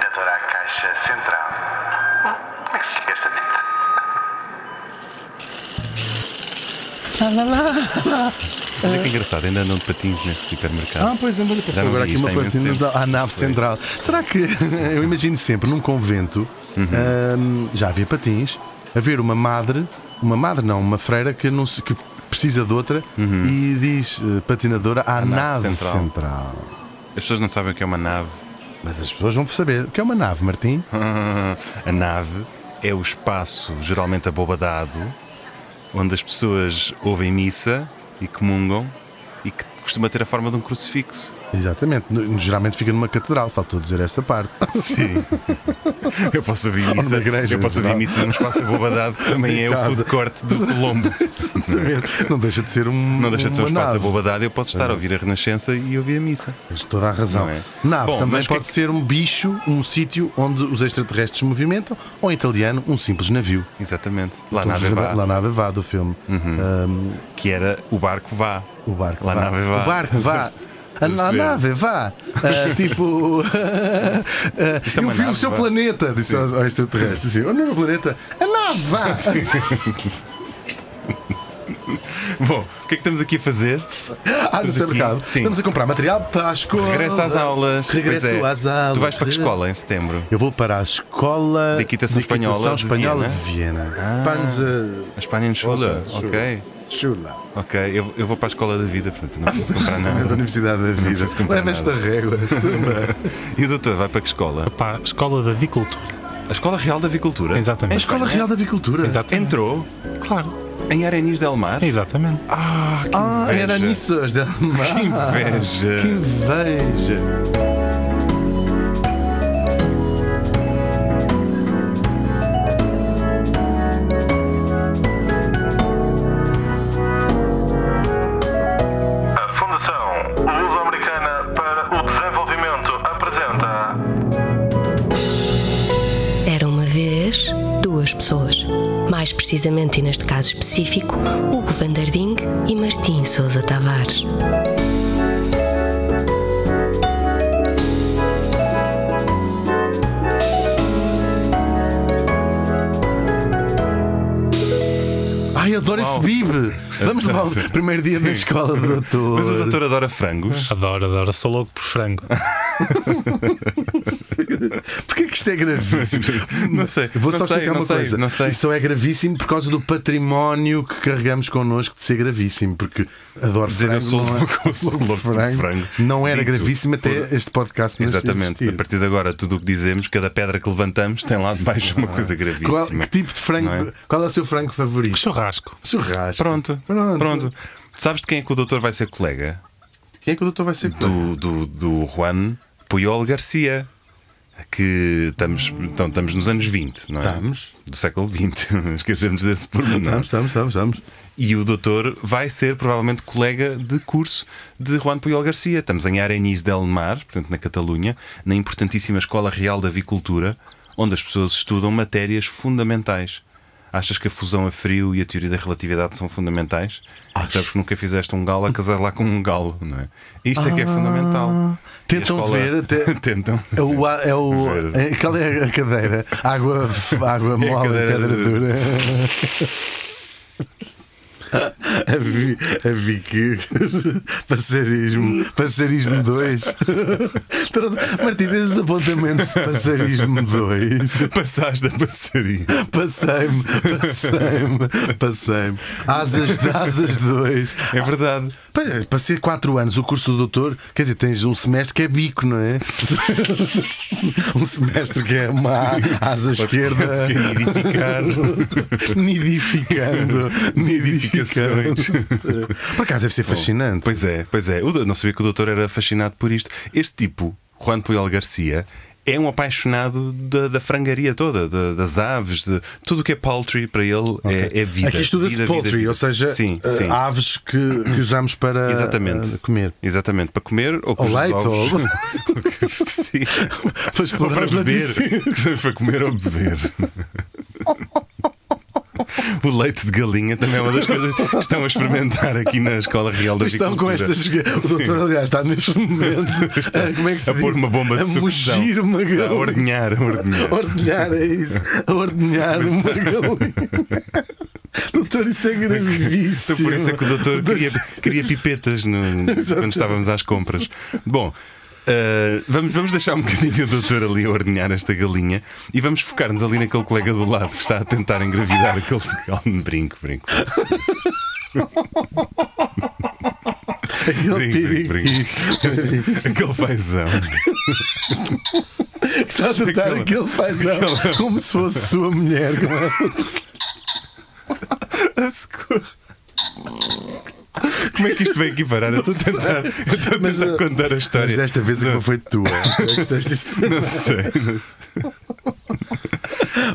patinadora à caixa central. Hum, Como é que se chega a esta vida? Olha que engraçado, ainda andam de patins neste hipermercado. Ah, pois Já passou não agora vi aqui isto uma há imenso patina tempo. da- à nave Foi. central. Será que eu imagino sempre num convento Uhum. hum, já havia patins, haver uma madre, uma madre não, uma freira que, não se- que precisa de outra e diz eh, patinadora à Uhum. nave nave, central. central. As pessoas não sabem o que é uma nave. Mas as pessoas vão saber o que é uma nave, Martim. A nave é o espaço geralmente abobadado onde as pessoas ouvem missa e comungam e que costuma ter a forma de um crucifixo. Exatamente. Geralmente fica numa catedral, faltou dizer esta parte. Sim. Eu posso ouvir Ou missa, igreja, eu posso ouvir missa num espaço abobadado que também é o food court do Colombo. Exatamente. Não deixa de ser um. Não deixa de ser um espaço nave. abobadado. Eu posso estar a ouvir a Renascença e ouvir a missa. Tens toda a razão. Não é? Nave Bom, também é pode que- ser um bicho, um sítio onde os extraterrestres se movimentam, ou em italiano, um simples navio. Exatamente. Lá os- vá, La nave vá do filme. Um, que era o barco vá. o barco La vá. vá. O barco vá. A, Estás a a ver? nave vá. Ah, tipo. ah, é eu vi o nave, seu vá. planeta, disse aos, aos extraterrestres. Assim, o meu planeta. A nave vá. Bom, o que é que estamos aqui a fazer? Ah, no supermercado. Estamos a comprar material para a escola. Regressa às aulas. Regresso é. às aulas. Tu vais para que escola em setembro? Eu vou para a escola De Equitação Espanhola de Espanhola Viena. de Viena. Ah. A Espanha Chula. Chula. Ok. Chula. Ok. Eu, eu vou para a escola da vida, portanto não preciso comprar É da nada. Universidade da Vida. Leva esta régua. suma. E o doutor vai para que escola? Para a Escola da Avicultura. A Escola Real da Avicultura? Exatamente. A Escola Real da Avicultura. Exatamente. Entrou Claro. em Arenis del Mar? Exatamente. Ah, que Ah, inveja. era Nissas del Mar. Que inveja. Que inveja. Mais precisamente, e neste caso específico, Hugo Vanderding e Martim Sousa Tavares. Ai, adoro Uau. esse bibe. Vamos levar o primeiro dia da escola do doutor. Mas o doutor adora frangos. Adoro, adoro. Sou louco por frango. Porquê que isto é gravíssimo? Não sei, Vou não só sei, explicar uma sei, coisa. não sei. Isto só é gravíssimo por causa do património que carregamos connosco de ser gravíssimo. Porque adoro Dizer eu frango. sou é- louco, eu sou louco por frango. Não era Dito gravíssimo até por- este podcast. Exatamente. existir. A partir de agora, tudo o que dizemos, cada pedra que levantamos tem lá de baixo uma coisa Qual, gravíssima. que tipo de frango? É? Qual é o seu frango favorito? Churrasco. Churrasco. Pronto, Pronto. pronto. Sabes de quem é que o doutor vai ser colega? Quem é que o doutor vai ser? Do, do, do Juan Puyol Garcia. Que estamos, então, estamos nos anos 20, não é? Estamos. Do século XX. Esquecemos desse pormenor. Estamos, estamos, estamos, estamos. E o doutor vai ser provavelmente colega de curso de Juan Puyol Garcia. Estamos em Arenys del Mar, portanto na Catalunha, na importantíssima Escola Real da Avicultura, onde as pessoas estudam matérias fundamentais. Achas que a fusão a frio e a teoria da relatividade são fundamentais? Até porque nunca fizeste um galo a casar lá com um galo, não é? Isto é que é fundamental. E a Tentam escola- ver até- Tentam. É o, é o, é, qual é a cadeira? Água, água mole, cadeira pedra de- dura. A, vi, a Vicky Passarismo Passarismo 2 Martim, tens os apontamentos de Passarismo 2 Passaste da passaria. Passei-me Passei-me Passei-me Asas Asas 2 É verdade. Pois, Passei 4 anos o curso do doutor Quer dizer, tens um semestre que é bico, não é? um semestre que é uma asa esquerda Que é nidificar. Nidificando, nidificando. Por acaso deve ser fascinante. Pois é, pois é. Do- não sabia que o doutor era fascinado por isto. Este tipo, Juan Puyol Garcia, é um apaixonado da, da frangaria toda, da- das aves, de tudo o que é poultry para ele é, é vida. Aqui estuda-se vida, vida, poultry, vida. ou seja, sim, eh, sim. aves que, que usamos para Exatamente. eh, comer. Exatamente, para comer ou, Ou leite, ovos- ou- Ou para beber. para comer ou beber. o leite de galinha também é uma das coisas que estão a experimentar aqui na Escola Real da Estão com estas. O doutor, aliás, está neste momento a, como é que se a pôr uma bomba de a sucção. mugir uma Está a galinha. ordenhar, a ordenhar. Ordenhar, é isso. A ordenhar uma galinha. Doutor, isso é gravíssimo. Então, por isso é que o doutor queria, queria pipetas no- quando estávamos às compras. Bom. Uh, vamos, vamos deixar um bocadinho o doutor ali a ordenhar esta galinha e vamos focar-nos ali naquele colega do lado que está a tentar engravidar aquele. Brinco, brinco. Aquele Brinco, brinco, brinco. Aquele paizão. Está a tratar Aquela- aquele fazão como se fosse sua mulher. A socorro. Como é que isto veio aqui parar? Eu estou a tentar, estou a Mas, tentar uh, contar a história. Mas desta vez Não, foi tua. Tu é que. Não sei, não sei.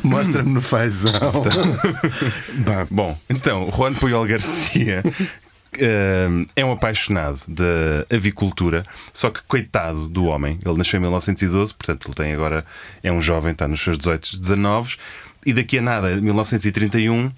Mostra-me no fazão. Tá. Bom, então, Juan Puyol Garcia eh, é um apaixonado da avicultura, só que coitado do homem. Ele nasceu em 1912, portanto, ele tem agora, é um jovem, está nos seus 18, 19, e daqui a nada, em 1931,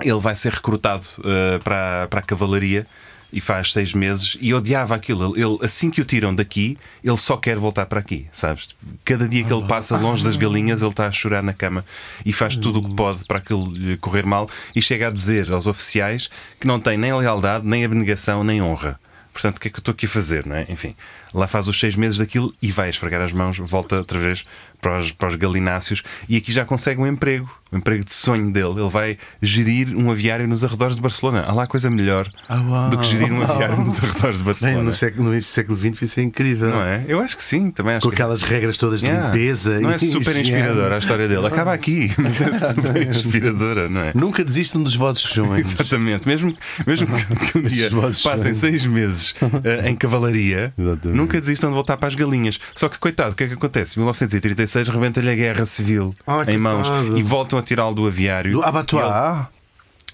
ele vai ser recrutado eh, para, para a cavalaria. E faz seis meses e odiava aquilo. Ele, ele, assim que o tiram daqui, ele só quer voltar para aqui, sabes? Cada dia que ele passa longe das galinhas, ele está a chorar na cama e faz tudo o que pode para aquilo lhe correr mal e chega a dizer aos oficiais que não tem nem lealdade, nem abnegação, nem honra. Portanto, o que é que eu estou aqui a fazer, não é? Enfim, lá faz os seis meses daquilo e vai esfregar as mãos, volta outra vez para os, para os galináceos, e aqui já consegue um emprego, um emprego de sonho dele. Ele vai gerir um aviário nos arredores de Barcelona. Há lá coisa melhor oh, do que gerir um aviário oh, nos arredores de Barcelona. Bem, no século, no século XX isso é incrível. Não é? Eu acho que sim, também Com que... aquelas regras todas de yeah. limpeza. Não é super inspiradora a história dele. Acaba aqui, mas é super inspiradora, não é? Nunca desistam dos vossos sonhos. Exatamente. Mesmo, mesmo que um dia passem sonhos. seis meses uh, em cavalaria, Exatamente. nunca desistam de voltar para as galinhas. Só que, coitado, o que é que acontece? 1936 1946 rebenta-lhe a guerra civil em mãos e voltam a tirá-lo do aviário. Do abattoir?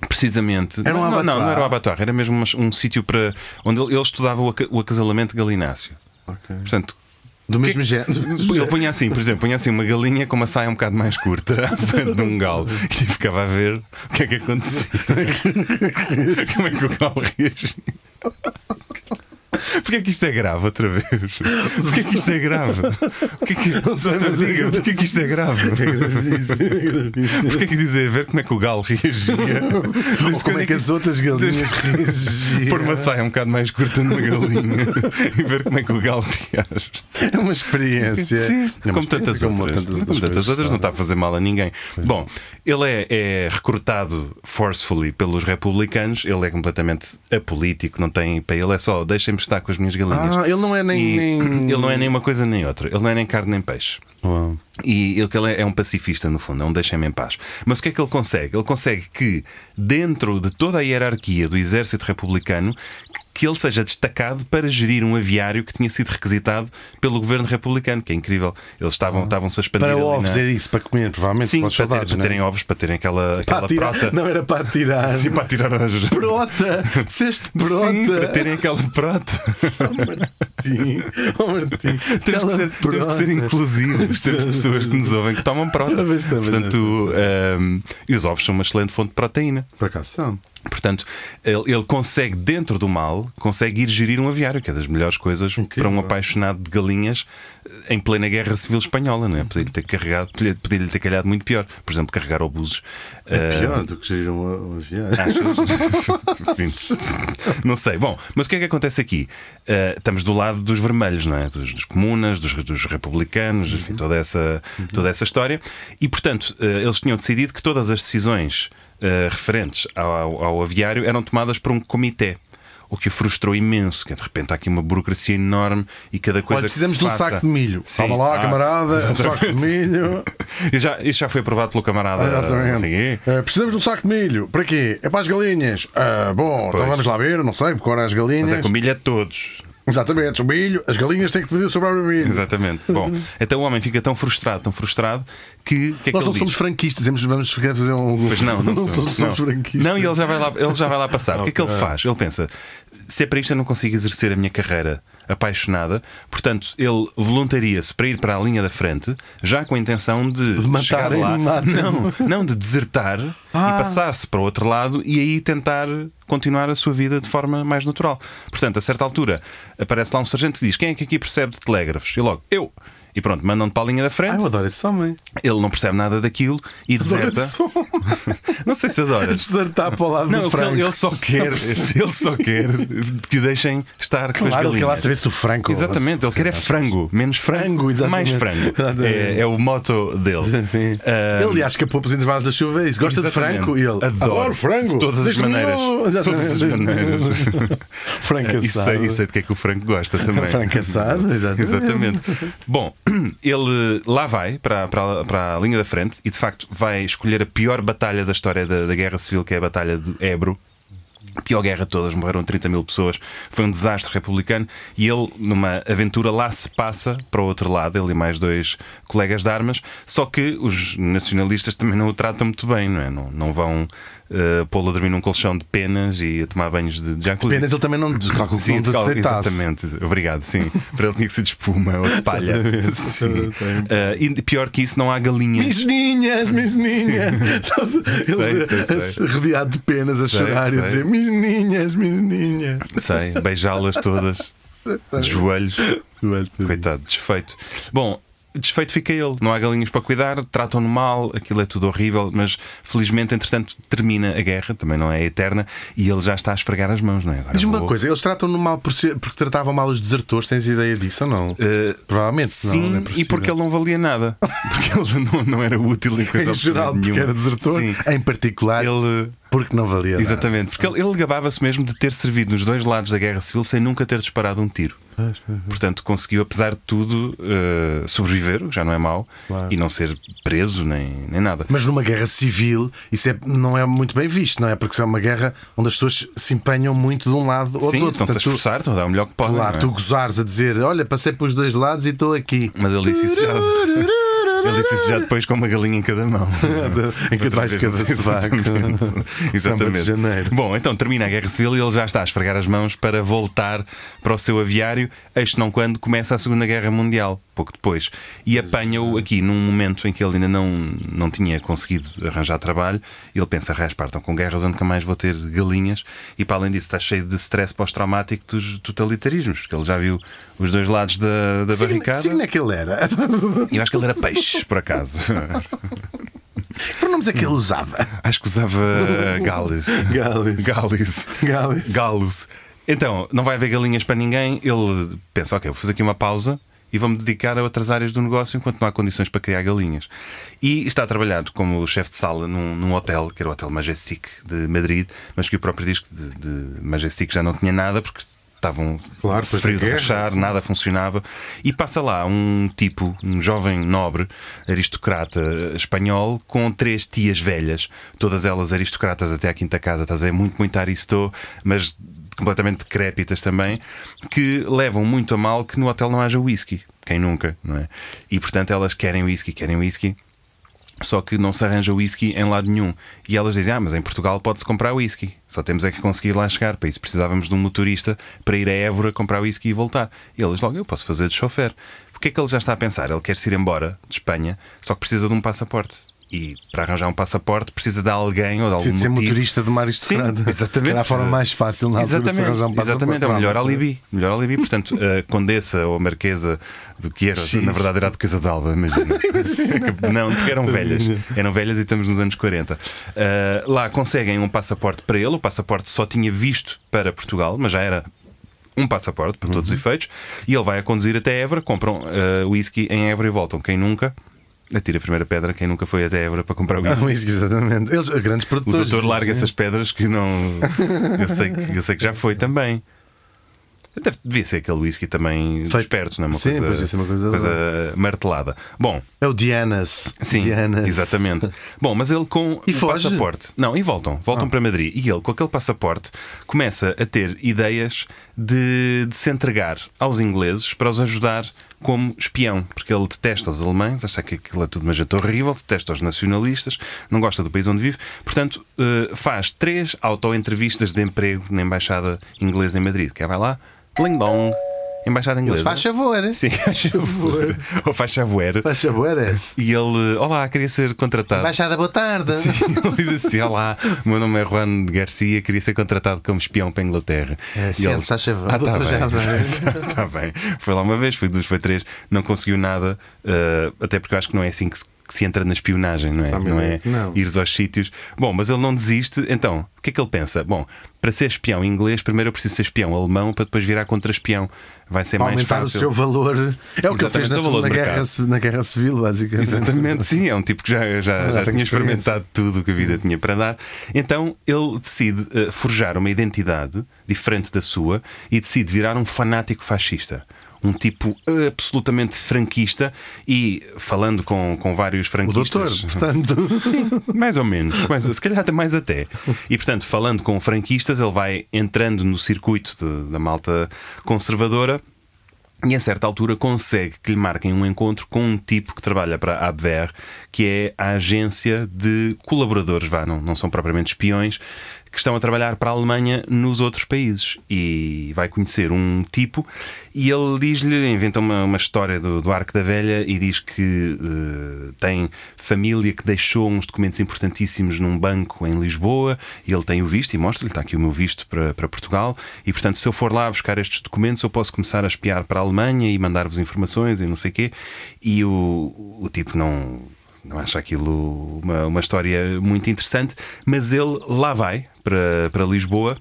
Precisamente. Era um não, não, não, era um abattoir, era mesmo um, um sítio para onde ele, ele estudava o, o acasalamento galináceo. Okay. Portanto, do mesmo género. Ele punha assim, por exemplo, punha assim uma galinha com uma saia um bocado mais curta de um galo e ficava a ver o que é que acontecia. Como é que o galo reagia. Porquê é que isto é grave outra vez? Porquê é que isto é grave? Porquê que, sei, mas é diga, porquê que isto é grave? É é. Porquê que dizer ver como é que o galo reagia? Desde como é que as outras galinhas desde- reagiam? Pôr uma saia um bocado mais curta numa galinha e ver como é que o galo reage. É uma experiência. Sim, É uma como tantas experiência, como outras. tantas Como tantas outras, não está a fazer mal a ninguém. Bom, ele é, é recrutado forcefully pelos republicanos, ele é completamente apolítico, não tem. Para ele é só deixem-me estar com as minhas galinhas. Ah, ele não é nem. Nem... Ele não é nem uma coisa nem outra, ele não é nem carne nem peixe. Uau. E ele, é um pacifista, no fundo, é um deixem-me em paz. Mas o que é que ele consegue? Ele consegue que, dentro de toda a hierarquia do exército republicano, que ele seja destacado para gerir um aviário que tinha sido requisitado pelo governo republicano, que é incrível. Eles estavam, estavam-se a expandir. Para ovos, na- é isso, para comer, provavelmente. Sim, para para, os ter- soldados, para terem é? ovos, para terem aquela, aquela Para tirar- prota. Não era para tirar. Sim, para tirar as. Prota! Disseste prota! Sim, para terem aquela prota. Martim, oh, Martim. Temos que, ser, temos que ser prota. inclusivos. Temos pessoas que nos ouvem que tomam prota. Pois está, pois está, Portanto, ehm, e os ovos são uma excelente fonte de proteína. Por acaso são. Portanto, ele, ele consegue, dentro do mal, consegue ir gerir um aviário, que é das melhores coisas para um apaixonado de galinhas em plena guerra civil espanhola, não é? Podia-lhe ter carregado, podia- podia-lhe ter calhado muito pior. Por exemplo, carregar obuses. É Eh, pior do que gerir um, um avião. Achas? Não sei. Bom, mas o que é que acontece aqui? Uh, estamos do lado dos vermelhos, não é? Dos, dos comunas, dos, dos republicanos, enfim, toda essa, toda essa história. E, portanto, uh, eles tinham decidido que todas as decisões uh, referentes ao, ao aviário eram tomadas por um comitê. O que o frustrou imenso, que de repente há aqui uma burocracia enorme e cada coisa Olha, precisamos que de se um faça- saco de milho. Sim. Calma lá, Ah, camarada, um saco de milho. Isso já, isso já foi aprovado pelo camarada. Exatamente. assim, é? Eh, precisamos de um saco de milho. Para quê? É para as galinhas. Ah, bom, Pois. então vamos lá ver, não sei, porque agora as galinhas. Mas é com milho a todos. Exatamente, o milho, as galinhas têm que pedir o seu próprio milho. Exatamente. Bom, então o homem fica tão frustrado, tão frustrado, que o que é que Nós não ele somos diz? franquistas, vamos- vamos fazer um. Pois não, não, somos, somos, somos não. franquistas. Não, e ele já vai lá, ele já vai lá passar. O que é que ele faz? Ele pensa: se é para isto eu não consigo exercer a minha carreira apaixonada. Portanto, ele voluntaria-se para ir para a linha da frente, já com a intenção de, matarem, chegar lá. Não, não, de desertar Ah. e passar-se para o outro lado e aí tentar continuar a sua vida de forma mais natural. Portanto, a certa altura, aparece lá um sargento que diz: Quem é que aqui percebe de telégrafos? E logo, eu. E pronto, mandam-te para a linha da Ah, frente. eu adoro esse homem. Ele não percebe nada daquilo e deserta. Não sei se adoras. Desertar para o lado Não, do Franco. ele, ele só quer, ele só quer que o deixem estar com as Claro, ele quer lá galinhas. saber se o Franco. Exatamente, ele quer é frango, menos frango, Frango, exatamente. mais frango. É, é o motto dele. Sim. Ah, Ele, aliás, escapou para os intervalos da chuva e disse: Gosta de Exatamente. frango? E ele: Adoro. Adoro frango. De todas as maneiras. miúdo." Exatamente. Todas as maneiras. frango e, assado. sei, e sei de que é que o Franco gosta também. Frango assado, exatamente. Exatamente. Bom, ele lá vai para, para, para a linha da frente e de facto vai escolher a pior batalha da história da, da Guerra Civil, que é a Batalha de Ebro. Pior guerra de todas, morreram 30 mil pessoas, foi um desastre republicano e ele, numa aventura, lá se passa para o outro lado, ele e mais dois colegas de armas, só que os nacionalistas também não o tratam muito bem, não é? Não, não vão uh, pô-lo a dormir num colchão de penas e a tomar banhos de jacuzzi. Apenas ele também não que Sim, não de cal- exatamente. Obrigado, sim. Para ele tinha que ser de espuma ou de palha. Sim. Ah, e pior que isso, não há galinhas. Misninhas, misninhas. Ele sei, sei. rodeado de penas a Sei, chorar e a sei. dizer: Misninhas, misninhas. Sei, beijá-las todas de joelhos. Coitado, desfeito. Bom. Desfeito fica ele, não há galinhas para cuidar, tratam-no mal, aquilo é tudo horrível, mas felizmente, entretanto, termina a guerra, também não é eterna, e ele já está a esfregar as mãos, não é? Agora Diz-me uma coisa: eles tratam-no mal por ser- porque tratavam mal os desertores. Tens ideia disso ou não? Eh, Provavelmente não, Sim, não é e porque ele não valia nada. Porque ele não, não era útil em coisa Em geral, absolutamente porque nenhuma. era desertor, Sim. em particular, Ele. Porque não valia nada. Exatamente, porque ele, ele gabava-se mesmo de ter servido nos dois lados da Guerra Civil sem nunca ter disparado um tiro. Portanto, conseguiu, apesar de tudo, eh, sobreviver, o que já não é mau, Claro. e não ser preso nem, nem nada. Mas numa guerra civil, isso é- não é muito bem visto, não é? Porque isso é uma guerra onde as pessoas se empenham muito de um lado ou Sim, do outro. estão-se a esforçar, estão a dar o melhor que podem. Claro, é? tu gozares a dizer: Olha, passei pelos dois lados e estou aqui. Mas ele disse isso já. Ele disse isso já depois com uma galinha em cada mão. Em que vais de cada sovaco. Exatamente. Janeiro. Bom, então termina a Guerra Civil e ele já está a esfregar as mãos para voltar para o seu aviário, eis não quando começa a Segunda Guerra Mundial, pouco depois. E apanha-o aqui num momento em que ele ainda não, não tinha conseguido arranjar trabalho. E ele pensa: raspartam com guerras, eu nunca mais vou ter galinhas. E para além disso, está cheio de stress pós-traumático dos totalitarismos, porque ele já viu os dois lados da, da barricada. Sim, é que ele era. Eu acho que ele era peixe, por acaso. Que pronomes é que ele usava? acho que usava Gales. Gales. Gales. Gales. Galos. Então, não vai haver galinhas para ninguém. Ele pensa: ok, vou fazer aqui uma pausa e vou-me dedicar a outras áreas do negócio enquanto não há condições para criar galinhas. E está a trabalhar como chefe de sala num, num hotel, que era o Hotel Majestic de Madrid, mas que o próprio diz que de, de Majestic já não tinha nada porque estavam Claro, frio de rachar, nada funcionava. E passa lá um tipo, um jovem nobre, aristocrata espanhol, com três tias velhas, todas elas aristocratas até à quinta casa, estás a ver? Muito, muito aristô, mas completamente decrépitas também, que levam muito a mal que no hotel não haja whisky. Quem nunca, não é? E portanto elas querem whisky, querem whisky. Só que não se arranja whisky em lado nenhum. E elas dizem: Ah, mas em Portugal pode-se comprar whisky. Só temos é que conseguir lá chegar. Para isso precisávamos de um motorista para ir a Évora comprar whisky e voltar. E eles logo: Eu posso fazer de chofer. O que é que ele já está a pensar? Ele quer se ir embora de Espanha, só que precisa de um passaporte. E para arranjar um passaporte precisa de alguém ou de algum Precisa de ser motivo. motorista de uma Sim, aristocrata. exatamente. Era a forma mais fácil na altura de Exatamente, arranjar um passaporte. exatamente é o melhor alibi. Melhor alibi. Portanto, a condessa ou a marquesa do que era, Sim. na verdade era a duquesa de Alba, imagina. Não, porque eram velhas. Eram velhas e estamos nos anos 40. Ah, lá conseguem um passaporte para ele. O passaporte só tinha visto para Portugal, mas já era um passaporte para todos os efeitos. E ele vai a conduzir até Évora, compram ah, whisky em Évora e voltam. Quem nunca? Atira a primeira pedra, quem nunca foi até Évora para comprar Ah, whisky. isso, exatamente. Eles, grandes O produtores. doutor larga essas pedras que não. Eu sei que, eu sei que já foi também. Deve, devia ser aquele whisky também Feito. pertos, não é? Uma Sim, coisa, pois, isso é uma coisa martelada. Bom, É o Dianas. sim, Dianas. exatamente. Bom, mas ele com E o foge? passaporte. Não, e voltam, voltam Ah. para Madrid. E ele, com aquele passaporte, começa a ter ideias de, de se entregar aos ingleses para os ajudar como espião, porque ele detesta os alemães, acha que aquilo é tudo uma gente horrível, detesta os nacionalistas, não gosta do país onde vive, portanto, eh, faz três auto-entrevistas de emprego na Embaixada Inglesa em Madrid, que é vai lá, ling dong, embaixada inglesa. Faz favor. Sim, faz favor. Ou faz favor. Faz favor. é. E ele, olá, queria ser contratado. Embaixada, boa tarde. Sim, ele diz assim: Olá, o meu nome é Juan Garcia, queria ser contratado como espião para a Inglaterra. É, sim, ele, faz favor, Ah, tá bem. tá bem. Foi lá uma vez, foi duas, foi três, não conseguiu nada, eh, até porque eu acho que não é assim que se, que se entra na espionagem, não é? Também Não é não. ires aos sítios. Bom, mas ele não desiste, então, o que é que ele pensa? Bom, para ser espião inglês, primeiro eu preciso ser espião alemão para depois virar contra-espião. Vai ser mais aumentar fácil. o seu valor. É o que ele fez na, valor na, guerra, na guerra Civil, basicamente. Exatamente, sim, é um tipo que já, já, Já já tinha experimentado tudo o que a vida tinha para dar. Então ele decide eh, forjar uma identidade diferente da sua e decide virar um fanático fascista. Um tipo absolutamente franquista e falando com, com vários O franquistas. doutor, portanto. Mais ou menos, mais, se calhar até mais até. E portanto, falando com franquistas, ele vai entrando no circuito de- da malta conservadora e a certa altura consegue que lhe marquem um encontro com um tipo que trabalha para a Abwehr, que é a agência de colaboradores, vá, não, não são propriamente espiões, que estão a trabalhar para a Alemanha nos outros países. E vai conhecer um tipo e ele diz-lhe, inventa uma, uma história do, do Arco da Velha e diz que eh, tem família que deixou uns documentos importantíssimos num banco em Lisboa e ele tem o visto e mostra-lhe, está aqui o meu visto para, para Portugal e portanto se eu for lá buscar estes documentos eu posso começar a espiar para a Alemanha e mandar-vos informações e não sei o quê e o, o tipo não não acha aquilo uma, uma história muito interessante mas ele lá vai para, para Lisboa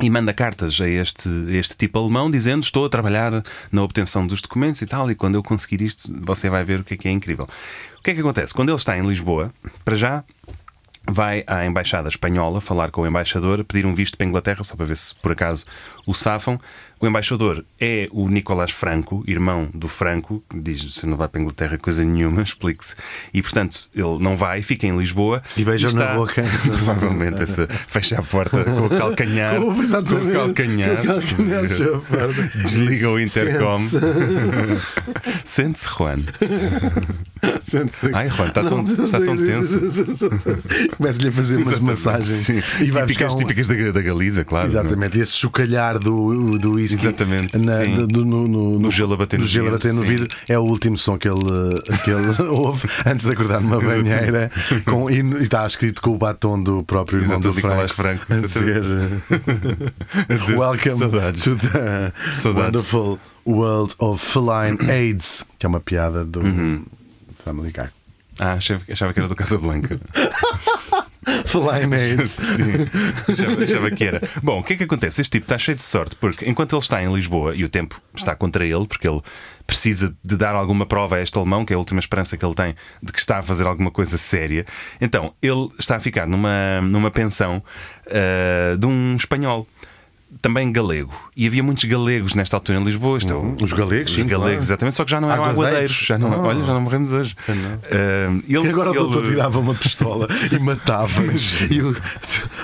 e manda cartas a este, este tipo alemão dizendo estou a trabalhar na obtenção dos documentos e tal, e quando eu conseguir isto, você vai ver o que é que é incrível. O que é que acontece? Quando ele está em Lisboa, para já vai à embaixada espanhola falar com o embaixador, pedir um visto para a Inglaterra, só para ver se por acaso o safam. O embaixador é o Nicolás Franco, irmão do Franco, que diz: você não vai para a Inglaterra coisa nenhuma, explique-se. E portanto, ele não vai, fica em Lisboa E beijam na boca. Provavelmente essa, fecha a porta com o calcanhar. Com- o calcanhar. Com o calcanhar. Desliga o intercom. Sente-se. Juan. Sente-se. Ai, Juan, está tão- está tão tenso. Começa-lhe a fazer umas massagens e vai típicas, um- típicas da, da Galiza, claro. é? Exatamente, esse chocalhar do, do whisky Exatamente, na- do- no, no, No gelo a bater no gelo vidro, no vidro é o último som que ele, que ele ouve antes de acordar numa banheira com, e, e está escrito com o batom do próprio irmão Exato, do Franco, Franco, a dizer, A dizer, Welcome Saudades. to the Saudades. wonderful world of feline AIDS que é uma piada do Uhum. Family Guy Ah, achava, achava que era do Casablanca. Feline AIDS Sim, achava, achava que era. Bom, o que é que acontece? Este tipo está cheio de sorte, porque enquanto ele está em Lisboa e o tempo está contra ele, porque ele precisa de dar alguma prova a este alemão, que é a última esperança que ele tem de que está a fazer alguma coisa séria, então ele está a ficar numa, numa pensão ah, de um espanhol. Também galego. E havia muitos galegos nesta altura em Lisboa. Isto é o- os galegos, os sim, galegos, claro. exatamente. Só que já não eram Aguadeiros. Já não, Ah. Olha, já não morremos hoje. Ah, ele, E agora o doutor ele- tirava uma pistola e matava-nos. E o-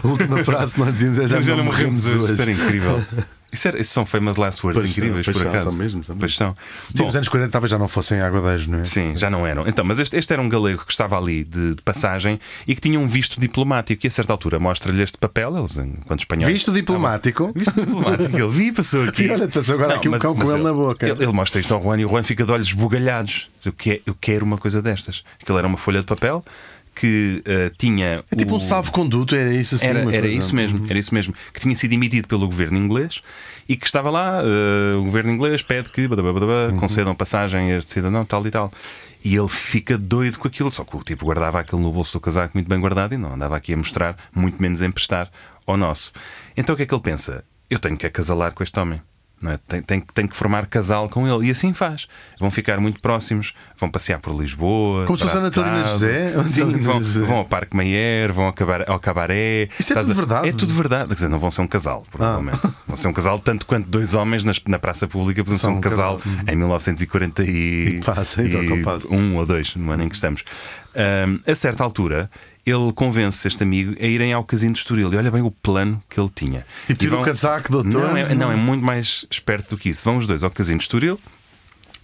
a última frase que nós dizíamos é: Já, já, não, não morremos hoje. hoje. Isso era incrível. Isso, era, isso são famous last words Pois incríveis, pois por são, acaso. são mesmo, são Pois são. Sim, Bom, os anos 40 talvez já não fossem aguadeiros, não é? Sim, já não eram. Então, mas este, este era um galego que estava ali de, de passagem e que tinha um visto diplomático. E a certa altura mostra-lhe este papel, eles, enquanto espanhóis. Visto diplomático. Visto diplomático, ele vi, passou aqui. E olha, passou agora aqui um cão com ele na boca. Ele, ele mostra isto ao Juan e o Juan fica de olhos esbugalhados. Eu quero, eu quero uma coisa destas. Aquilo era uma folha de papel que eh, tinha. É tipo o- um salvo-conduto, era isso assim? era, era isso mesmo, era isso mesmo. Que tinha sido emitido pelo governo inglês e que estava lá, eh, o governo inglês pede que badabá, badabá, Uhum. concedam passagem a este cidadão, tal e tal. E ele fica doido com aquilo, só que o tipo guardava aquilo no bolso do casaco muito bem guardado e não andava aqui a mostrar, muito menos a emprestar ao nosso. Então o que é que ele pensa? Eu tenho que acasalar com este homem. É? tem, tem, tem que formar casal com ele. E assim faz. Vão ficar muito próximos, vão passear por Lisboa. Como se fosse a braço Natalina dado. José? Sim, vão, vão ao Parque Mayer, vão ao, cabaré, ao cabaré. Isso é tudo a- verdade? É tudo verdade. Quer dizer, não vão ser um casal, provavelmente. Vão ser um casal tanto quanto dois homens nas- na praça pública podiam ser São um um casal casal. em 1940 e, E passa, então, passa. um ou dois, no ano em que estamos. Ahm, a certa altura, ele convence este amigo a irem ao casino de Estoril. E olha bem o plano que ele tinha. Tipo, tira o casaco, doutor. Não é, não, é muito mais esperto do que isso. Vão os dois ao casino de Estoril.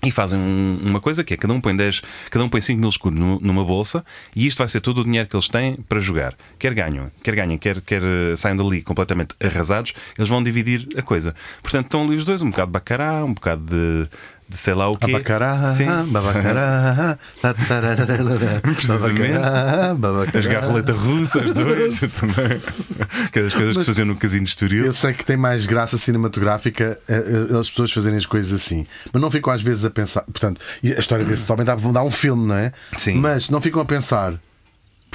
E fazem um- uma coisa que é cada um põe 10, cada um põe 5 mil escudos nu- numa bolsa e isto vai ser todo o dinheiro que eles têm para jogar. Quer ganham, quer ganhem, quer, quer eh, saiam dali completamente arrasados, eles vão dividir a coisa. Portanto, estão ali os dois, um bocado de bacará, um bocado de, de sei lá o quê. Abacará, Sim. babacará, Precisamente. babacará, babacará. A jogar roleta russa, os dois. Aquelas coisas que se faziam no casino de Estoril. Eu sei que tem mais graça cinematográfica eh, eh, as pessoas fazerem as coisas assim, mas não ficam às vezes a pensar. Portanto, a história desse homem dá, dá um filme, não é? Sim. Mas não ficam a pensar.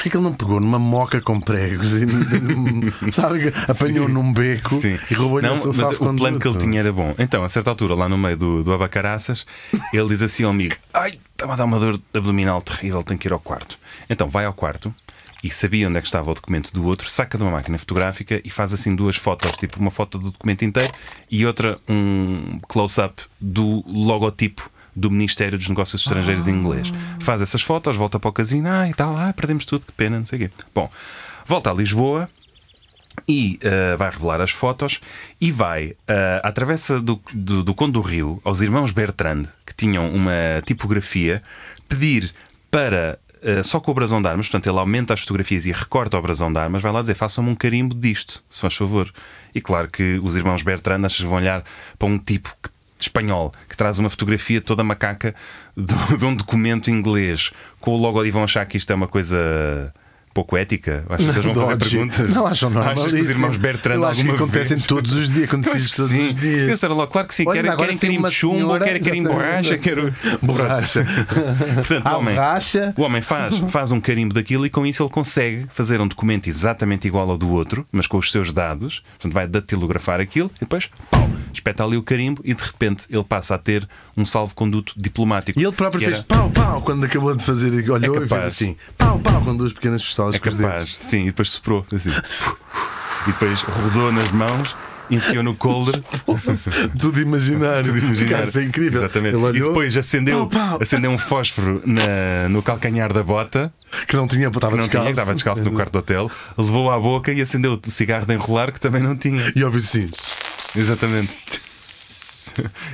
Porquê que ele não pegou numa moca com pregos e sabe, apanhou num beco Sim. e roubou-lhe Não, mas o plano que ele tinha era bom. Então, a certa altura, lá no meio do, do abacaraças, ele diz assim ao amigo: Ai, estava a dar uma dor abdominal terrível, tenho que ir ao quarto. Então vai ao quarto e sabia onde é que estava o documento do outro, saca de uma máquina fotográfica e faz assim duas fotos, tipo uma foto do documento inteiro e outra um close-up do logotipo do Ministério dos Negócios Estrangeiros em inglês. Faz essas fotos, volta para o casino, ah, e tal, ah, perdemos tudo, que pena, não sei o quê. Bom, volta a Lisboa, e uh, vai revelar as fotos e vai uh, à travessa do, do, do Conde do Rio aos irmãos Bertrand, que tinham uma tipografia, pedir para. uh, só com o brasão de armas, portanto, ele aumenta as fotografias e recorta o brasão de armas, vai lá dizer: façam-me um carimbo disto, se faz favor. E claro que os irmãos Bertrand achas, vão olhar para um tipo que espanhol que traz uma fotografia toda macaca de, de um documento inglês com o logo e vão achar que isto é uma coisa pouco ética. Acho que eles vão fazer perguntas. Não, acham normal. Achas que os irmãos Bertrand Eu acho que acontecem vez... todos os dias, acho que todos sim. os dias. Eles disseram logo, claro que sim, Olha, querem, querem uma de chumbo, senhora- querem de borracha, quero. Borracha. Portanto, o homem, borracha. o homem faz, faz um carimbo daquilo e com isso ele consegue fazer um documento exatamente igual ao do outro, mas com os seus dados. Portanto, vai datilografar aquilo e depois, pau, espeta ali o carimbo e de repente ele passa a ter um salvo-conduto diplomático. E ele próprio fez era- pau, pau quando acabou de fazer, olhou É e fez assim, pau, pau, com duas pequenas É com os capaz, dedos. sim, e depois soprou assim. E depois rodou nas mãos, enfiou no colder. Tudo imaginário. Tudo imaginário. Isso é incrível. Exatamente. Olhou, e depois acendeu, Pau, pau. acendeu um fósforo na- no calcanhar da bota, que não tinha, estava não descalço. tinha, estava descalço no quarto do hotel, levou à boca e acendeu o cigarro de enrolar, que também não tinha. E ouviu assim. Exatamente.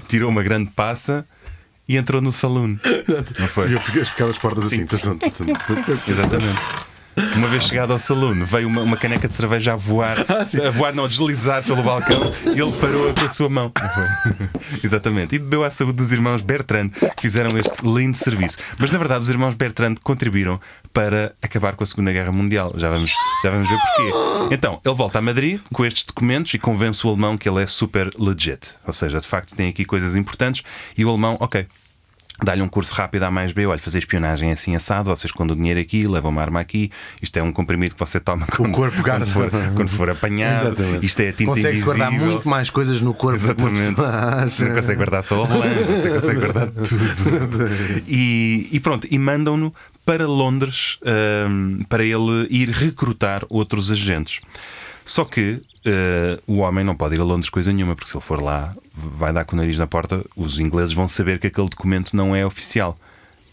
Tirou uma grande passa e entrou no saloon. Não foi? E eu fiquei a ficar as portas assim. Exatamente. Uma vez chegado ao saloon, veio uma, uma caneca de cerveja a voar, Ah, a voar, não, a deslizar pelo balcão e ele parou com a sua mão. Exatamente. E bebeu à saúde dos irmãos Bertrand que fizeram este lindo serviço. Mas na verdade, os irmãos Bertrand contribuíram para acabar com a Segunda Guerra Mundial. Já vamos, já vamos ver porquê. Então, ele volta a Madrid com estes documentos e convence o alemão que ele é super legit. Ou seja, de facto, tem aqui coisas importantes e o alemão, ok. Dá-lhe um curso rápido A mais B, olha, fazer espionagem assim assado, vocês escondem o dinheiro aqui, levam uma arma aqui, isto é um comprimido que você toma quando, corpo guarda. quando, for, quando for apanhado, Exatamente. isto é a tinta Consegue-se guardar muito mais coisas no corpo Exatamente. não consegue guardar só o relógio, você consegue guardar tudo. E, e pronto, e mandam-no para Londres hum, para ele ir recrutar outros agentes. Só que eh, o homem não pode ir a Londres coisa nenhuma, porque se ele for lá, vai dar com o nariz na porta, os ingleses vão saber que aquele documento não é oficial.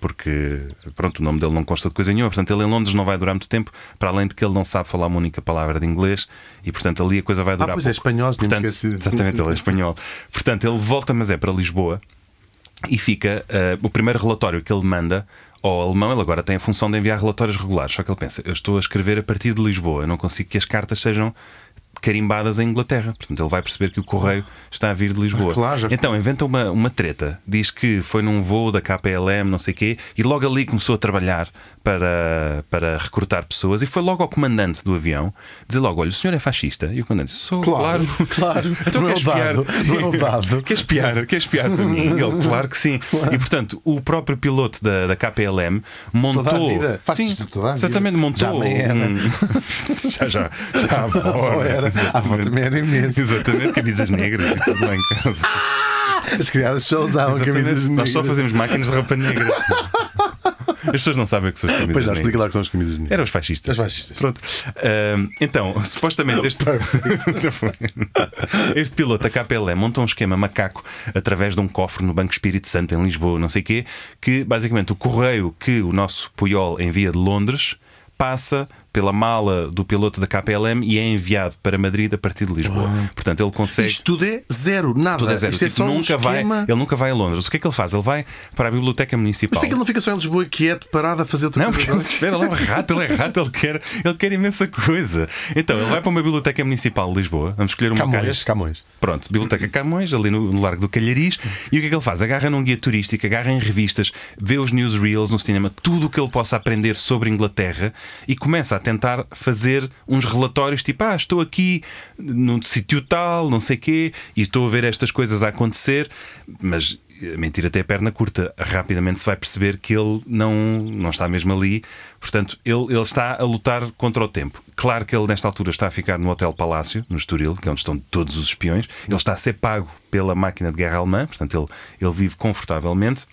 Porque pronto, o nome dele não consta de coisa nenhuma, portanto ele em Londres não vai durar muito tempo, para além de que ele não sabe falar uma única palavra de inglês e portanto ali a coisa vai durar pois é, pouco. espanhol, tínhamos portanto. Exatamente, ele é espanhol. Portanto, ele volta, mas é para Lisboa e fica eh, o primeiro relatório que ele manda ao alemão. Ele agora tem a função de enviar relatórios regulares. Só que ele pensa: eu estou a escrever a partir de Lisboa, eu não consigo que as cartas sejam carimbadas em Inglaterra. Portanto, ele vai perceber que o correio está a vir de Lisboa. Ah, claro, então, inventa uma, uma treta. Diz que foi num voo da KPLM, não sei o quê, e logo ali começou a trabalhar para, para recrutar pessoas. E foi logo ao comandante do avião dizer logo: olha, o senhor é fascista? E o comandante disse: sou, Claro, claro. então Não quer o espiar? dado, não é o dado. Quer espiar? Quer espiar para mim? Ele, claro que sim. E portanto, o próprio piloto da, da KPLM montou. Toda a vida. Faz Sim, isto toda a vida. exatamente, montou. Já um- já, já, já A avó também era imenso. Exatamente, camisas negras e tudo lá em casa. As criadas só usavam Exatamente. camisas negras. Nós só fazemos máquinas de roupa negra. As pessoas não sabem o que são as camisas Pois não, negras. explica lá que são as camisas negras. Eram os fascistas. Os fascistas. Pronto. Ahm, então, supostamente este. Este piloto da KPLM montou um esquema macaco através de um cofre no Banco Espírito Santo em Lisboa, não sei o quê, que basicamente o correio que o nosso Puyol envia de Londres passa pela mala do piloto da KPLM e é enviado para Madrid a partir de Lisboa. Portanto, ele consegue. Isto tudo é zero, nada. Tudo é zero. Isto é Tipo, um nunca vai, esquema. ele nunca vai a Londres. O que é que ele faz? Ele vai para a Biblioteca Mas Municipal. porquê que ele não fica só em Lisboa quieto, parado a fazer outra Não, coisa? porque ele espera lá, é um rato, ele é rato, ele quer, ele quer imensa coisa. Então, ele vai para uma biblioteca municipal de Lisboa, vamos escolher uma Camões, calhas. Camões. Pronto, Biblioteca Camões, ali no, no Largo do Calhariz. E o que é que ele faz? Agarra num guia turístico, agarra em revistas, vê os newsreels no cinema, tudo o que ele possa aprender sobre Inglaterra e começa a tentar fazer uns relatórios tipo: ah, estou aqui num sítio tal, não sei quê, e estou a ver estas coisas a acontecer, mas. A mentira tem a perna curta. Rapidamente se vai perceber que ele não, não está mesmo ali. Portanto, ele, ele está a lutar contra o tempo. Claro que ele, nesta altura, está a ficar no Hotel Palácio, no Estoril, que é onde estão todos os espiões. Ele está a ser pago pela máquina de guerra alemã, portanto, ele, ele vive confortavelmente.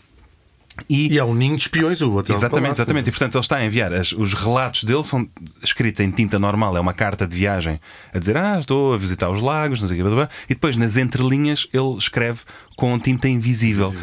E é um ninho de espiões, o hotel. Exatamente, exatamente. E portanto ele está a enviar as- os relatos dele são escritos em tinta normal, é uma carta de viagem a dizer ah, estou a visitar os lagos, não sei o que, blá, blá, blá. e depois nas entrelinhas ele escreve com tinta invisível.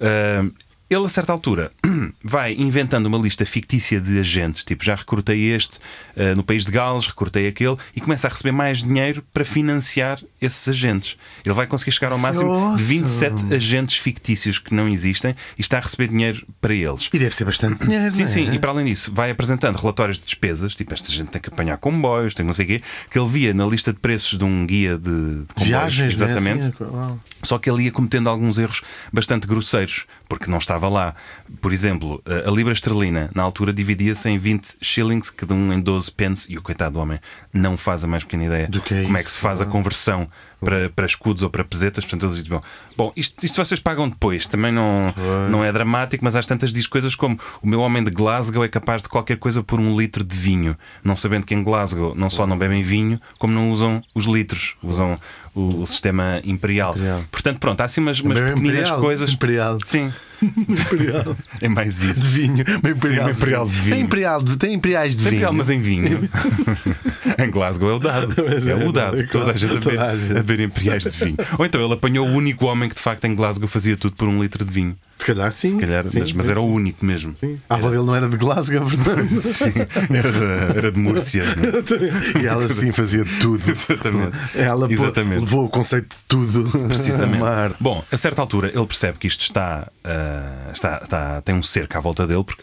Ah, ele, a certa altura, vai inventando uma lista fictícia de agentes, tipo já recrutei este ah, no país de Gales, recrutei aquele, e começa a receber mais dinheiro para financiar esses agentes. Ele vai conseguir chegar ao é máximo de awesome. 27 agentes fictícios que não existem e está a receber dinheiro para eles. E deve ser bastante dinheiro. Sim, não é? sim, e para além disso, vai apresentando relatórios de despesas, tipo esta gente tem que apanhar comboios, tem não sei o quê, que ele via na lista de preços de um guia de, de comboios. Viagens, é? exatamente. Assim, uau. Só que ele ia cometendo alguns erros bastante grosseiros, porque não estava lá. Por exemplo, a libra esterlina, na altura, dividia-se em 20 shillings, cada um em 12 pence, e o coitado do homem não faz a mais pequena ideia Do que é como é isso, que se faz a é? conversão para, para escudos ou para pesetas. Portanto, eles dizem: bom, bom isto, isto vocês pagam depois, também não, não é dramático, mas às tantas diz coisas como: o meu homem de Glasgow é capaz de qualquer coisa por um litro de vinho, não sabendo que em Glasgow não só não bebem vinho, como não usam os litros, usam o, o sistema imperial. Imperial. Portanto, pronto, há assim umas, umas é pequeninas imperial, coisas. imperial. Sim, Imperial. é mais De isso. vinho. Uma imperial, uma imperial de vinho. Tem, imperial de- tem imperiais de Tem vinho. imperial, mas em vinho. em Glasgow é o dado. Mas É, é o dado. é Toda a gente a Toda a a beber imperiais de vinho. Ou então ele apanhou o único homem que de facto em Glasgow fazia tudo por um litro de vinho. Se calhar sim. Se calhar, Sim, mas, mas era o único mesmo. Sim. A avó dele não era de Glasgow, portanto. Sim, era, de, era de Múrcia. é? E ela sim fazia tudo. Exatamente. Ela Exatamente. levou o conceito de tudo. Precisamente. Mar. Bom, a certa altura ele percebe que isto está, ah, está, está- tem um cerco à volta dele porque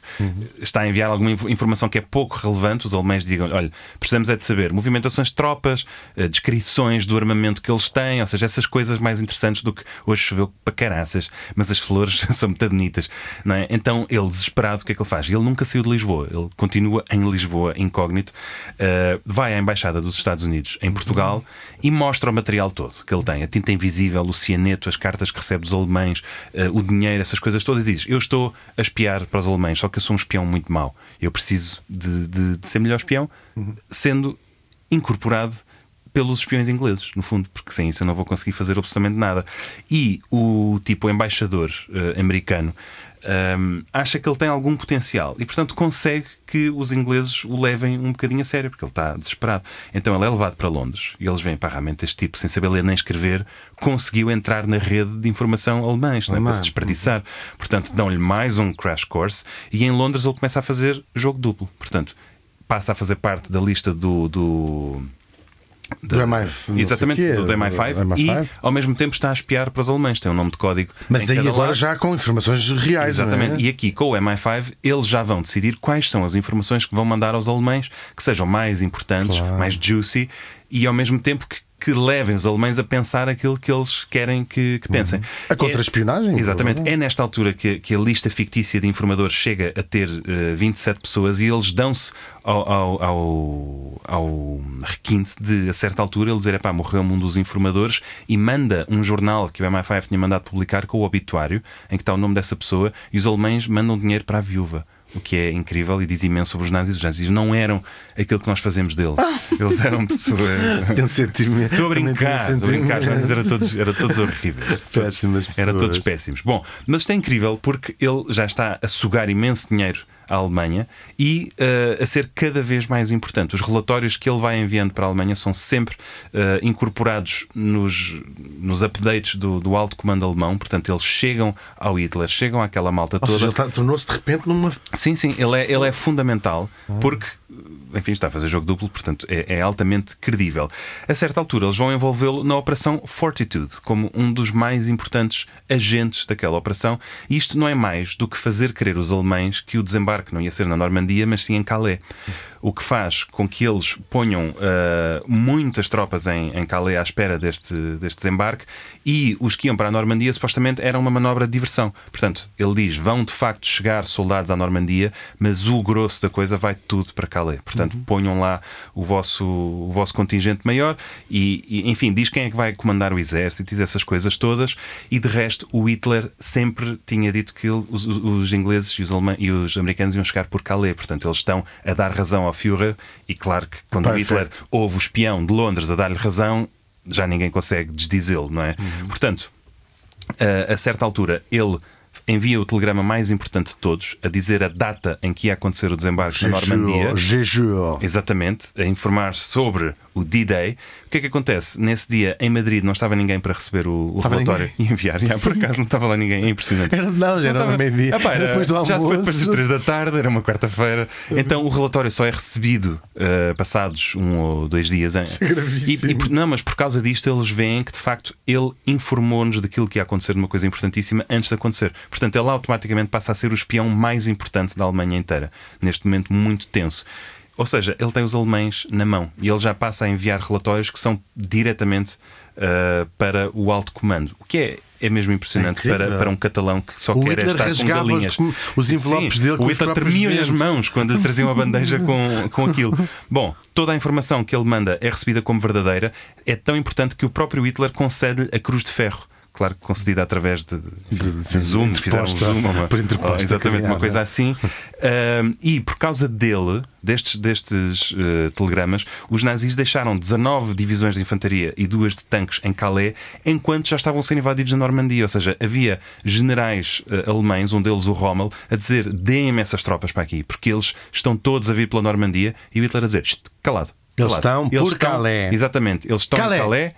está a enviar alguma inf- informação que é pouco relevante. Os alemães digam: olha, precisamos é de saber movimentações de tropas, ah, descrições do armamento que eles têm, ou seja, essas coisas mais interessantes do que hoje choveu para caraças, mas as flores são muito bonitas. Não é? Então ele, desesperado, o que é que ele faz? Ele nunca saiu de Lisboa, ele continua em Lisboa, incógnito, ah, vai à Embaixada dos Estados Unidos em Portugal e mostra o material todo que ele tem: a tinta invisível, o cianeto, as cartas que recebe dos alemães, ah, o dinheiro, essas coisas todas. E diz: Eu estou a espiar para os alemães, só que eu sou um espião muito mau. Eu preciso de, de- de ser melhor espião, sendo incorporado pelos espiões ingleses, no fundo, porque sem isso eu não vou conseguir fazer absolutamente nada. E o tipo embaixador eh, americano ehm, acha que ele tem algum potencial e, portanto, consegue que os ingleses o levem um bocadinho a sério, porque ele está desesperado. Então ele é levado para Londres e eles veem, pá, realmente este tipo, sem saber ler nem escrever, conseguiu entrar na rede de informação alemã, isto não é para se desperdiçar. Portanto, dão-lhe mais um crash course e em Londres ele começa a fazer jogo duplo. Portanto, passa a fazer parte da lista do- do Do MI5, não Exatamente, quê, do, do MI5, do MI5. e ao mesmo tempo está a espiar para os alemães, tem um nome de código. Mas aí agora lado. já com informações reais. é? Exatamente, e aqui com o MI5 eles já vão decidir quais são as informações que vão mandar aos alemães que sejam mais importantes, Claro. mais juicy e ao mesmo tempo que, que levem os alemães a pensar aquilo que eles querem que, que pensem. A contra-espionagem, É- Exatamente, é nesta altura que, que a lista fictícia de informadores chega a ter eh, 27 pessoas e eles dão-se ao, ao, ao, ao requinte de, a certa altura, ele dizer: pá, morreu um dos informadores e manda um jornal que o MI5 tinha mandado publicar com o obituário em que está o nome dessa pessoa e os alemães mandam dinheiro para a viúva. O que é incrível e diz imenso sobre os nazis. Os nazis não eram aquilo que nós fazemos deles. Eles eram pessoas. Estou a brincar, estou a brincar. Os nazis eram todos, eram todos horríveis. Péssimas Era todos pessoas. péssimos. Bom, mas isto é incrível porque ele já está a sugar imenso dinheiro à Alemanha e eh, a ser cada vez mais importante. Os relatórios que ele vai enviando para a Alemanha são sempre eh, incorporados nos, nos updates do, do alto comando alemão. Portanto, eles chegam ao Hitler, chegam àquela malta Ou toda. ele tá- tornou-se de repente numa. Sim, sim, ele é, ele é fundamental porque enfim, está a fazer jogo duplo, portanto é, é altamente credível. A certa altura, eles vão envolvê-lo na Operação Fortitude, como um dos mais importantes agentes daquela operação, e isto não é mais do que fazer crer os alemães que o desembarque não ia ser na Normandia, mas sim em Calais o que faz com que eles ponham uh, muitas tropas em, em Calais à espera deste, deste desembarque e os que iam para a Normandia supostamente era uma manobra de diversão. Portanto, ele diz: vão de facto chegar soldados à Normandia, mas o grosso da coisa vai tudo para Calais. Portanto, uhum. ponham lá o vosso, o vosso contingente maior e, e, enfim, diz quem é que vai comandar o exército e essas coisas todas. E de resto, o Hitler sempre tinha dito que ele, os, os, ingleses e os, e os americanos iam chegar por Calais. Portanto, eles estão a dar razão ao ao Führer, e claro que quando Perfeito. Hitler ouve o espião de Londres a dar-lhe razão, já ninguém consegue desdizê-lo, não é? Uhum. Portanto, a, a certa altura, ele envia o telegrama mais importante de todos, a dizer a data em que ia acontecer o desembarque na Normandia. Exatamente, a informar sobre o D-Day. O que é que acontece? Nesse dia, em Madrid, não estava ninguém para receber o, o relatório ninguém. e enviar. Já, por acaso não estava lá ninguém, é impressionante. Era, não, já era meio-dia. Depois do almoço. Já foi depois das três da tarde, era uma quarta-feira. Então o relatório só é recebido uh, passados um ou dois dias. Hein? Isso é gravíssimo. E, e, não, mas por causa disto, eles veem que de facto ele informou-nos daquilo que ia acontecer, de uma coisa importantíssima, antes de acontecer. Portanto, ele automaticamente passa a ser o espião mais importante da Alemanha inteira, neste momento muito tenso. Ou seja, ele tem os alemães na mão e ele já passa a enviar relatórios que são diretamente uh, para o alto comando, o que é é mesmo impressionante é para, para um catalão que só o quer Hitler estar com galinhas. Os, os envelopes Sim, dele O Hitler tremia as mãos quando lhe traziam a bandeja com, com aquilo. Bom, toda a informação que ele manda é recebida como verdadeira. É tão importante que o próprio Hitler concede-lhe a Cruz de Ferro claro que concedida através de, de, de Zoom, fizeram um Zoom, uma, oh, exatamente uma coisa assim. Uh, e por causa dele, destes, destes uh, telegramas, os nazis deixaram 19 divisões de infantaria e duas de tanques em Calais, enquanto já estavam sendo invadidos na Normandia. Ou seja, havia generais uh, alemães, um deles o Rommel, a dizer: deem-me essas tropas para aqui, porque eles estão todos a vir pela Normandia, e o Hitler a dizer: calado. Eles estão eles por estão, Calais. Exatamente, eles estão Calais. em Calais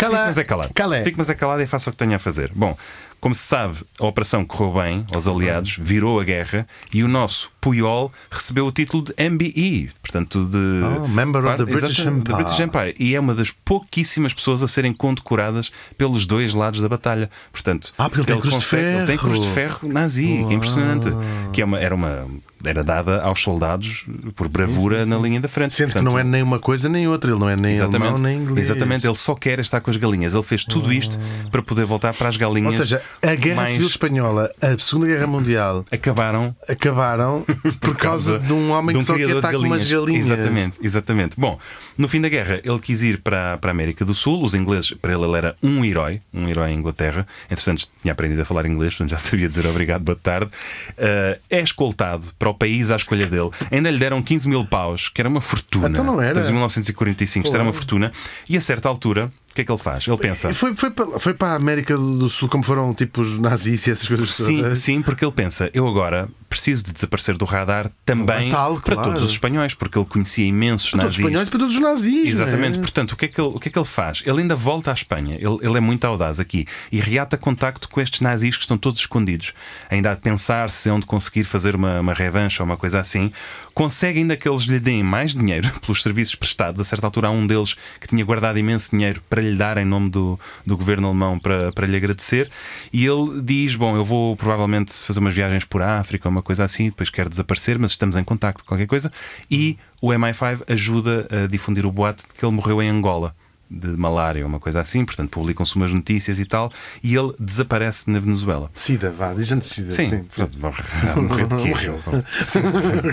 Calé. Fique, mas é calado. Calé. Mas é calado e faça o que tenha a fazer. Bom, como se sabe, a operação correu bem aos aliados, virou a guerra e o nosso Puyol recebeu o título de MBE, portanto, de. Oh, member of the British Empire. British Empire. E é uma das pouquíssimas pessoas a serem condecoradas pelos dois lados da batalha. Portanto, ah, porque ele, ele tem cruz consegue, de ferro. Ele tem cruz de ferro nazi, que é impressionante. Que é uma, era uma era dada aos soldados por bravura sim, sim, sim. na linha da frente. Sendo Portanto, que não é nem uma coisa nem outra, ele não é nem exatamente, alemão nem inglês. Exatamente, ele só quer estar com as galinhas. Ele fez tudo isto para poder voltar para as galinhas. Ou seja, a Guerra mais... Civil Espanhola, a Segunda Guerra Mundial acabaram, acabaram por causa de um homem um que só quer estar com umas galinhas. Exatamente, exatamente. Bom, no fim da guerra, ele quis ir para, para a América do Sul. Os ingleses, para ele, ele era um herói, um herói em Inglaterra. Entretanto, tinha aprendido a falar inglês, portanto já sabia dizer obrigado, boa tarde. Uh, é escoltado para o país à escolha dele. Ainda lhe deram 15 mil paus, que era uma fortuna. Então não era. Estamos em 1945, isto era uma fortuna. E a certa altura, que é que ele faz? Ele pensa. Foi, foi, para, foi para a América do Sul, como foram tipo os nazis e essas coisas Sim, sim, porque ele pensa, eu agora preciso de desaparecer do radar também Tal, para claro. todos os espanhóis, porque ele conhecia imensos para nazis. Todos os espanhóis para todos os nazis. Exatamente, né? portanto, o que, é que ele, o que é que ele faz? Ele ainda volta à Espanha, ele, ele é muito audaz aqui e reata contacto com estes nazis que estão todos escondidos. Ainda a pensar se onde conseguir fazer uma, uma revanche ou uma coisa assim, consegue ainda que eles lhe deem mais dinheiro pelos serviços prestados. A certa altura, há um deles que tinha guardado imenso dinheiro para lhe dar em nome do, do governo alemão para, para lhe agradecer. E ele diz: Bom, eu vou provavelmente fazer umas viagens por África uma coisa assim, depois quero desaparecer, mas estamos em contacto, qualquer coisa. E o MI5 ajuda a difundir o boato de que ele morreu em Angola de malária, uma coisa assim, portanto publicam-se umas notícias e tal, e ele desaparece na Venezuela. Sida, vá, diz antes Sida. Sim, sim, sim. morreu de quê? Morreu.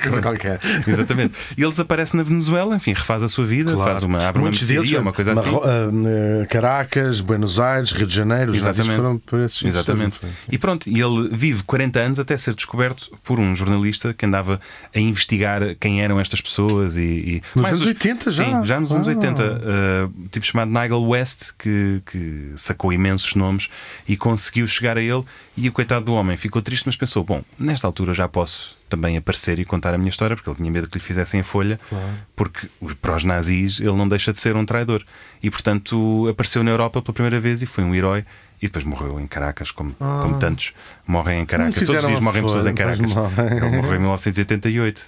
coisa qualquer. Exatamente. E ele desaparece na Venezuela, enfim, refaz a sua vida, claro. faz uma, abre Muitos uma mercearia, uma coisa assim. Uh, Caracas, Buenos Aires, Rio de Janeiro, os Exatamente. foram por esses Exatamente. E pronto, e ele vive 40 anos até ser descoberto por um jornalista que andava a investigar quem eram estas pessoas e. e nos anos os... 80 já? Sim, já nos anos ah. 80. Uh, tipo chamado Nigel West, que, que sacou imensos nomes e conseguiu chegar a ele. E o coitado do homem ficou triste, mas pensou: bom, nesta altura já posso também aparecer e contar a minha história, porque ele tinha medo que lhe fizessem a folha, claro. porque para os nazis ele não deixa de ser um traidor. E portanto apareceu na Europa pela primeira vez e foi um herói E depois morreu em Caracas, como, como tantos morrem em Caracas. Todos os dias morrem pessoas em Caracas. morrem. Ele morreu em 1988.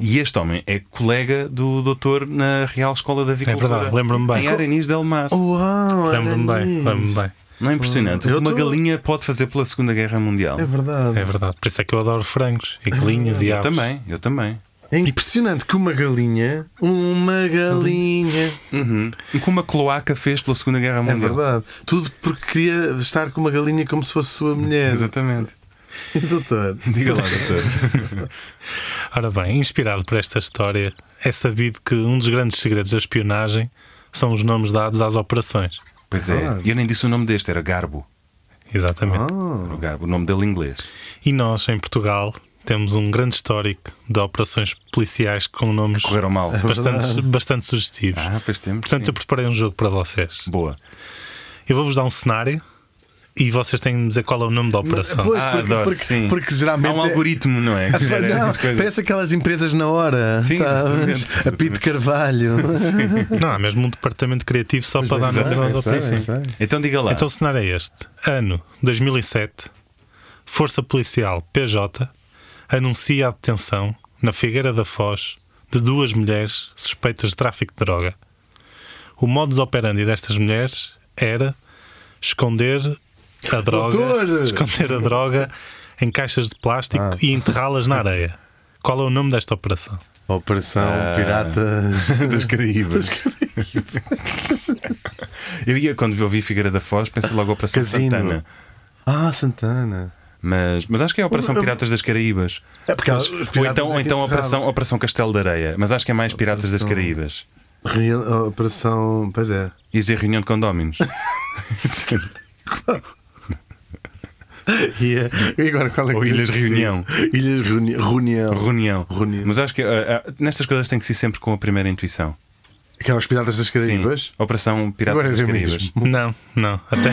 E este homem é colega do doutor na Real Escola da Avicultura. verdade, lembro-me bem. Em Arenis del Mar. Uau, Lembro-me bem, lembro-me bem. Não é impressionante? O Eu que uma tô- galinha pode fazer pela Segunda Guerra Mundial. É verdade. É verdade. Por isso é que eu adoro frangos e galinhas e Eu aves. também, eu também. É impressionante que uma galinha, uma galinha. Uhum. E como a cloaca fez pela Segunda Guerra É Mundial. verdade. Tudo porque queria estar com uma galinha como se fosse sua mulher. Exatamente. Doutor. Diga lá, doutor. Ora bem, inspirado por esta história, é sabido que um dos grandes segredos da espionagem são os nomes dados às operações. Pois é, Ah. eu nem disse o nome deste, era Garbo. Exatamente. Ah, O Garbo, o nome dele em inglês. E nós, em Portugal, temos um grande histórico de operações policiais com nomes Correram mal. bastante, bastante sugestivos. Ah, pois temos. Portanto, eu sim. preparei um jogo para vocês. Boa. Eu vou-vos dar um cenário e vocês têm de dizer qual é o nome da operação. Pois, Ah, porque, adoro, porque, sim. porque Há geralmente. um é- algoritmo, não é? Pois não, parece aquelas empresas na hora, Sim, exatamente, A Pito Carvalho. Não, há mesmo um departamento criativo só para dar nomes às operações. Então diga lá. Então o cenário é este: ano 2007, Força Policial PJ anuncia a detenção na Figueira da Foz de duas mulheres suspeitas de tráfico de droga. O modus operandi destas mulheres era esconder a droga, Doutor! esconder a droga em caixas de plástico Ah. e enterrá-las na areia. Qual é o nome desta operação? Operação Ah. Piratas. das Caraíbas. eu ia, quando ouvi Figueira da Foz, pensei logo Operação Casino. Santana. Ah, Santana. Mas, mas acho que é a Operação Piratas das Caraíbas. É porque Mas- ou então, é ou então enterravam. Operação, Operação Castelo de Areia. Mas acho que é mais Piratas das Caraíbas. Reunião- Operação. Pois é. E dizer reunião de condóminos. E, é- e agora qual é Ou Ilhas é? Reunião. Ilhas Reuni- Reunião. reunião. Reunião. Mas acho que ah, ah, nestas coisas tem que ser sempre com a primeira intuição. Aquelas piratas das Sim. Caraíbas. Operação Piratas Agora das é Caraíbas. Não, não. Até,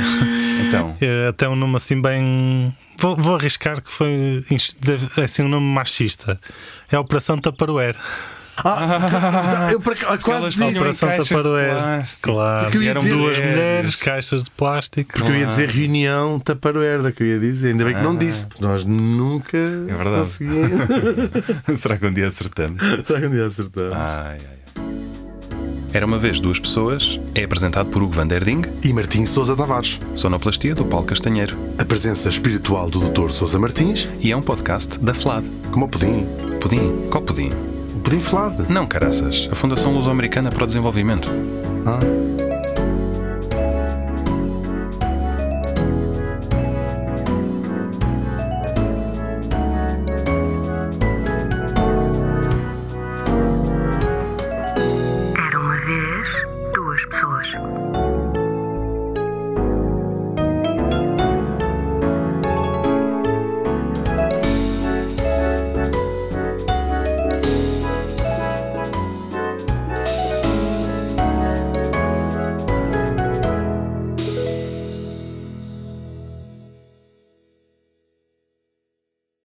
Então. é até um nome assim bem. Vou, vou arriscar que foi é assim um nome machista. É a Operação Tupperware. Ah, eu por acaso- elas quase disse. Operação plástico. Claro. Porque eu ia eram dizer- duas mulheres. caixas de plástico. Porque eu ia dizer reunião taparoeira, que eu ia dizer. Ainda bem que não Ah. disse, porque nós nunca É verdade. conseguimos. Será que um dia acertamos? Será que um dia acertamos? Ai, ai, ai. Era uma vez duas pessoas. É apresentado por Hugo Van Der Ding, E Martim Sousa Tavares, sonoplastia do Paulo Castanheiro. a presença espiritual do Dr. Sousa Martins, E é um podcast da FLAD. como o pudim. Pudim? Qual pudim? O pudim flado. Não, caraças. A Fundação Luso-Americana para o Desenvolvimento. Ah.